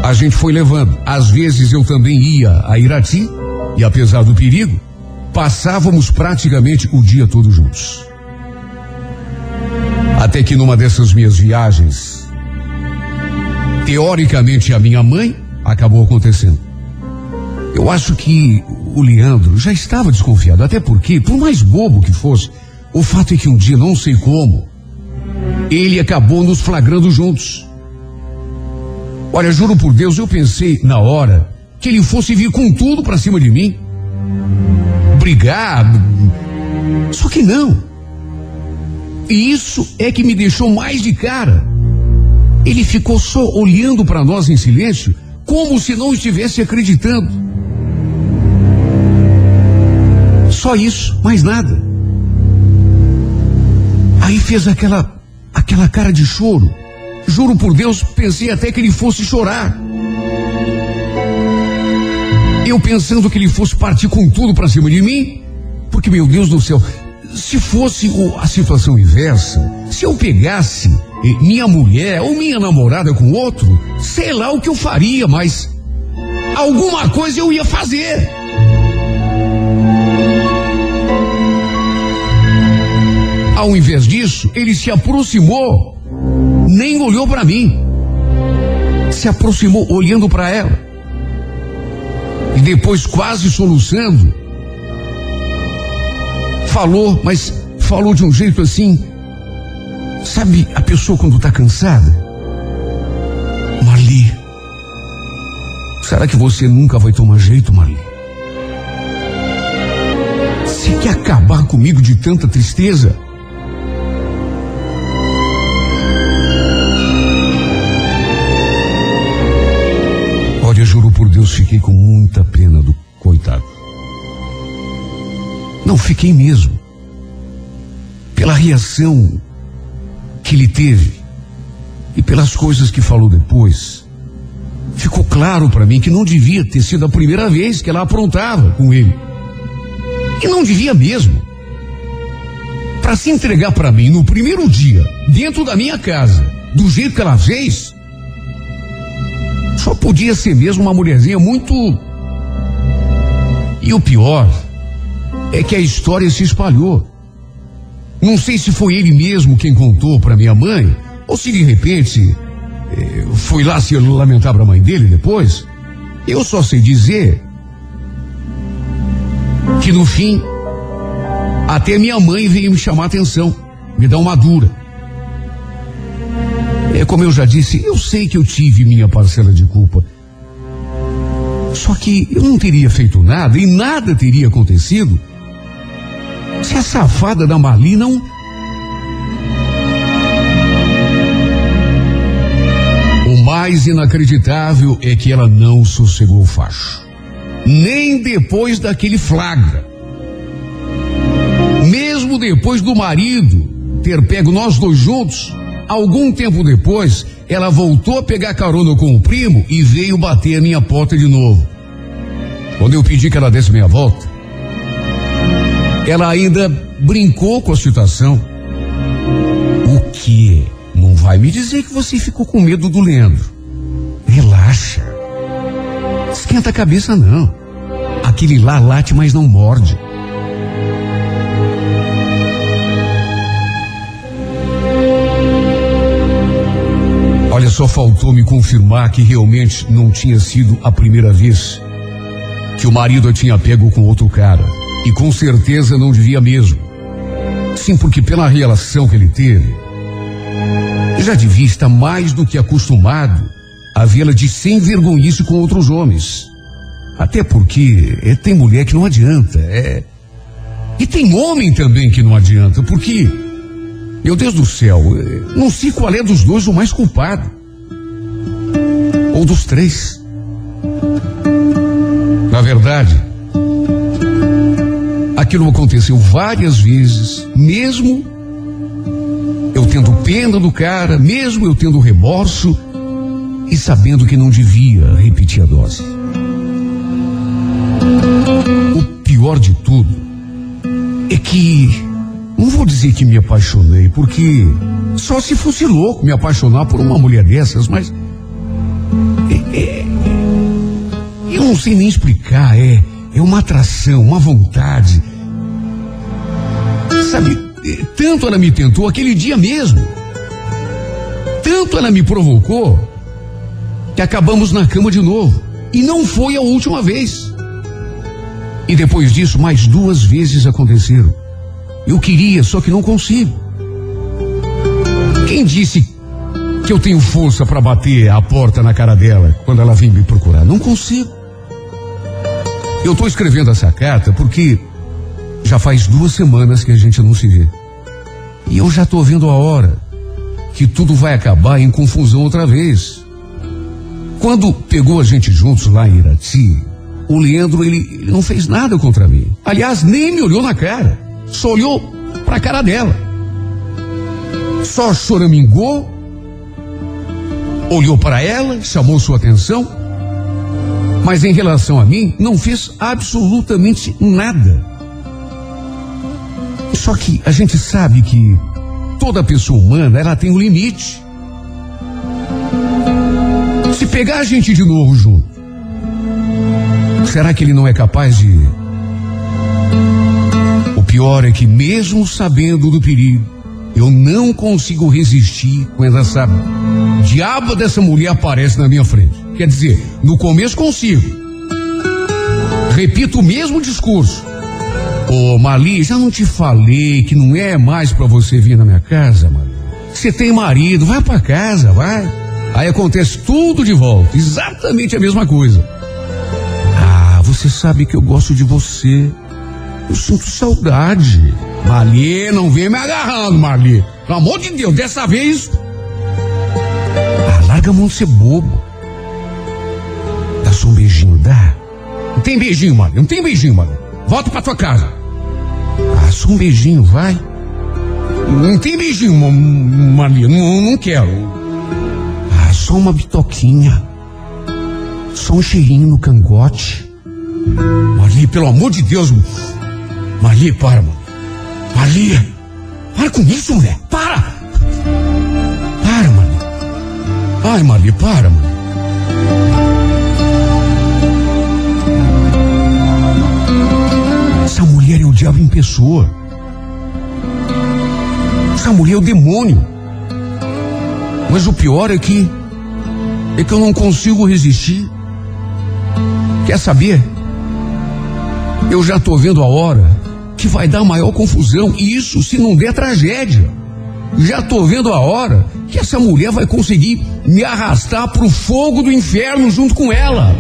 a gente foi levando. Às vezes eu também ia a Irati, e apesar do perigo, passávamos praticamente o dia todo juntos. Até que numa dessas minhas viagens, teoricamente a minha mãe, acabou acontecendo. Eu acho que o Leandro já estava desconfiado, até porque, por mais bobo que fosse, o fato é que um dia, não sei como, ele acabou nos flagrando juntos. Olha, juro por Deus, eu pensei na hora que ele fosse vir com tudo para cima de mim. Brigar. Só que não. E isso é que me deixou mais de cara. Ele ficou só olhando para nós em silêncio, como se não estivesse acreditando. Só isso, mais nada. Aí fez aquela aquela cara de choro. Juro por Deus, pensei até que ele fosse chorar. Eu pensando que ele fosse partir com tudo para cima de mim, porque meu Deus do céu, se fosse a situação inversa, se eu pegasse eh, minha mulher ou minha namorada com outro, sei lá o que eu faria, mas alguma coisa eu ia fazer. Ao invés disso, ele se aproximou, nem olhou para mim. Se aproximou olhando para ela. E depois, quase soluçando, falou, mas falou de um jeito assim. Sabe a pessoa quando está cansada? Marli, será que você nunca vai tomar jeito, Marli? Você quer acabar comigo de tanta tristeza? Deus, fiquei com muita pena do coitado. Não, fiquei mesmo. Pela reação que ele teve e pelas coisas que falou depois, ficou claro para mim que não devia ter sido a primeira vez que ela aprontava com ele. E não devia mesmo. Para se entregar para mim no primeiro dia, dentro da minha casa, do jeito que ela fez, só podia ser mesmo uma mulherzinha muito. E o pior é que a história se espalhou. Não sei se foi ele mesmo quem contou para minha mãe, ou se de repente eh, foi lá se lamentar para a mãe dele depois. Eu só sei dizer que no fim, até minha mãe veio me chamar atenção, me dar uma dura. Como eu já disse, eu sei que eu tive minha parcela de culpa. Só que eu não teria feito nada e nada teria acontecido se a safada da Marli não. O mais inacreditável é que ela não sossegou o facho. Nem depois daquele flagra. Mesmo depois do marido ter pego nós dois juntos, algum tempo depois, ela voltou a pegar carona com o primo e veio bater a minha porta de novo. Quando eu pedi que ela desse meia volta, ela ainda brincou com a situação. O que? Não vai me dizer que você ficou com medo do Leandro. Relaxa. Esquenta a cabeça, não. Aquele lá late, mas não morde. Só faltou me confirmar que realmente não tinha sido a primeira vez que o marido a tinha pego com outro cara. E com certeza não devia mesmo. Sim, porque pela relação que ele teve, já devia estar mais do que acostumado a vê-la de sem vergonhice com outros homens. Até porque é, tem mulher que não adianta, é. E tem homem também que não adianta, porque, meu Deus do céu, é, não sei qual é dos dois o mais culpado. Ou dos três. Na verdade, aquilo aconteceu várias vezes, mesmo eu tendo pena do cara, mesmo eu tendo remorso e sabendo que não devia repetir a dose. O pior de tudo é que não vou dizer que me apaixonei, porque só se fosse louco me apaixonar por uma mulher dessas, mas não sei nem explicar, é, é uma atração, uma vontade. Sabe, é, tanto ela me tentou aquele dia mesmo, tanto ela me provocou, que acabamos na cama de novo. E não foi a última vez. E depois disso, mais duas vezes aconteceram. Eu queria, só que não consigo. Quem disse que eu tenho força para bater a porta na cara dela quando ela vem me procurar? Não consigo. Eu estou escrevendo essa carta porque já faz duas semanas que a gente não se vê. E eu já estou vendo a hora que tudo vai acabar em confusão outra vez. Quando pegou a gente juntos lá em Irati, o Leandro, ele, ele não fez nada contra mim. Aliás, nem me olhou na cara. Só olhou pra cara dela. Só choramingou, olhou para ela, chamou sua atenção, mas em relação a mim, não fez absolutamente nada. Só que a gente sabe que toda pessoa humana, ela tem um limite. Se pegar a gente de novo junto, será que ele não é capaz de. O pior é que, mesmo sabendo do perigo, eu não consigo resistir quando essa diaba dessa mulher aparece na minha frente. Quer dizer, no começo consigo. Repito o mesmo discurso. Ô, Mali, já não te falei que não é mais para você vir na minha casa, Mali. Você tem marido, vai para casa, vai. Aí acontece tudo de volta, exatamente a mesma coisa. Ah, você sabe que eu gosto de você. Eu sinto saudade. Mali, não vem me agarrando, Mali. Pelo amor de Deus, dessa vez. Ah, larga a mão de ser bobo. Dá só um beijinho, dá. Não tem beijinho, Mali. Não tem beijinho, Mali. Volta pra tua casa. Ah, só um beijinho, vai. Não tem beijinho, Mali. Não, não quero. Ah, só uma bitoquinha. Só um cheirinho no cangote. Mali, pelo amor de Deus. Mali, para, mano. Mali. Para com isso, mulher. Para. Para, Mali. Ai, Mali, para, mano. Mulher é o diabo em pessoa. Essa mulher é o demônio. Mas o pior é que é que eu não consigo resistir. Quer saber? Eu já tô vendo a hora que vai dar maior confusão. E isso se não der tragédia. Já tô vendo a hora que essa mulher vai conseguir me arrastar pro fogo do inferno junto com ela.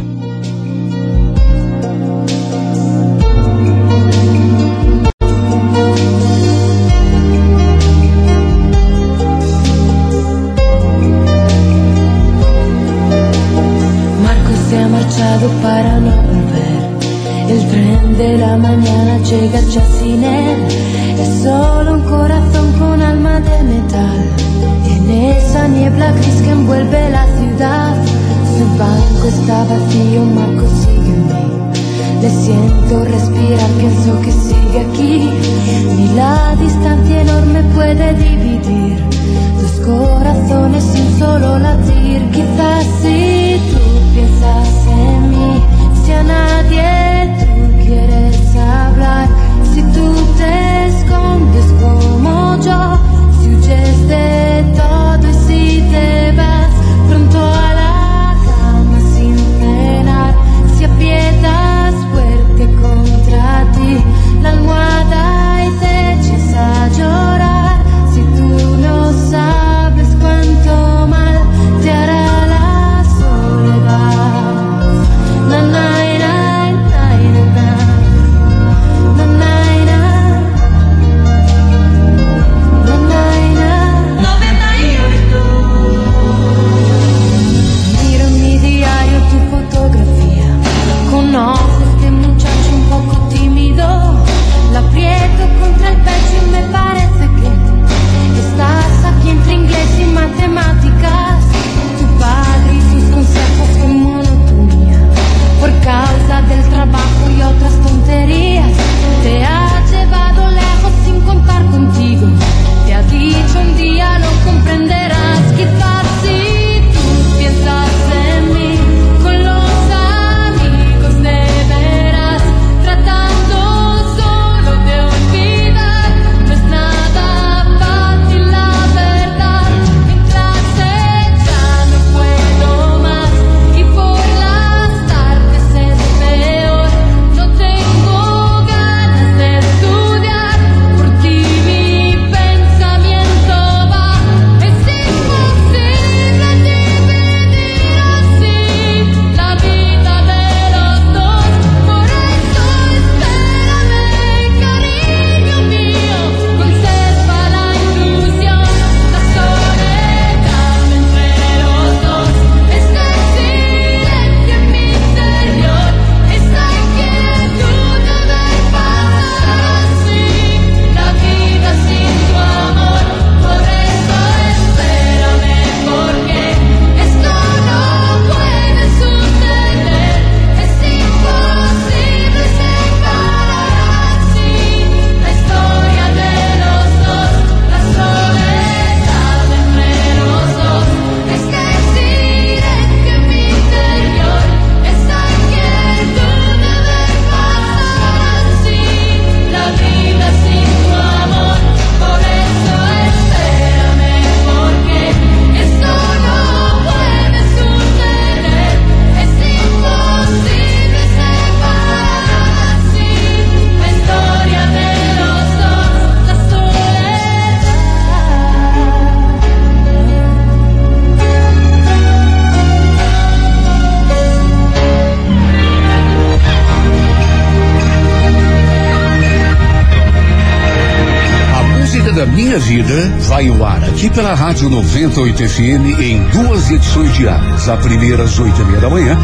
Pela Rádio 98 FM em duas edições diárias. A primeira às oito e meia da manhã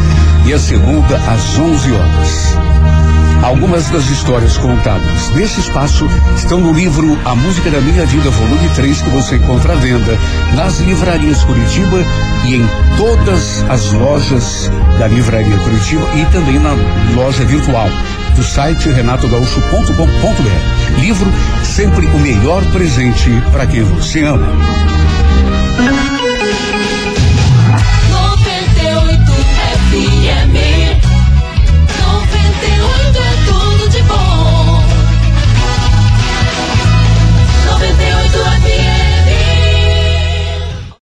e a segunda às onze horas. Algumas das histórias contadas nesse espaço estão no livro A Música da Minha Vida, volume 3, que você encontra à venda nas livrarias Curitiba e em todas as lojas da Livraria Curitiba e também na loja virtual do site renatogaúcho.com.br. Livro sempre o melhor presente para quem você ama.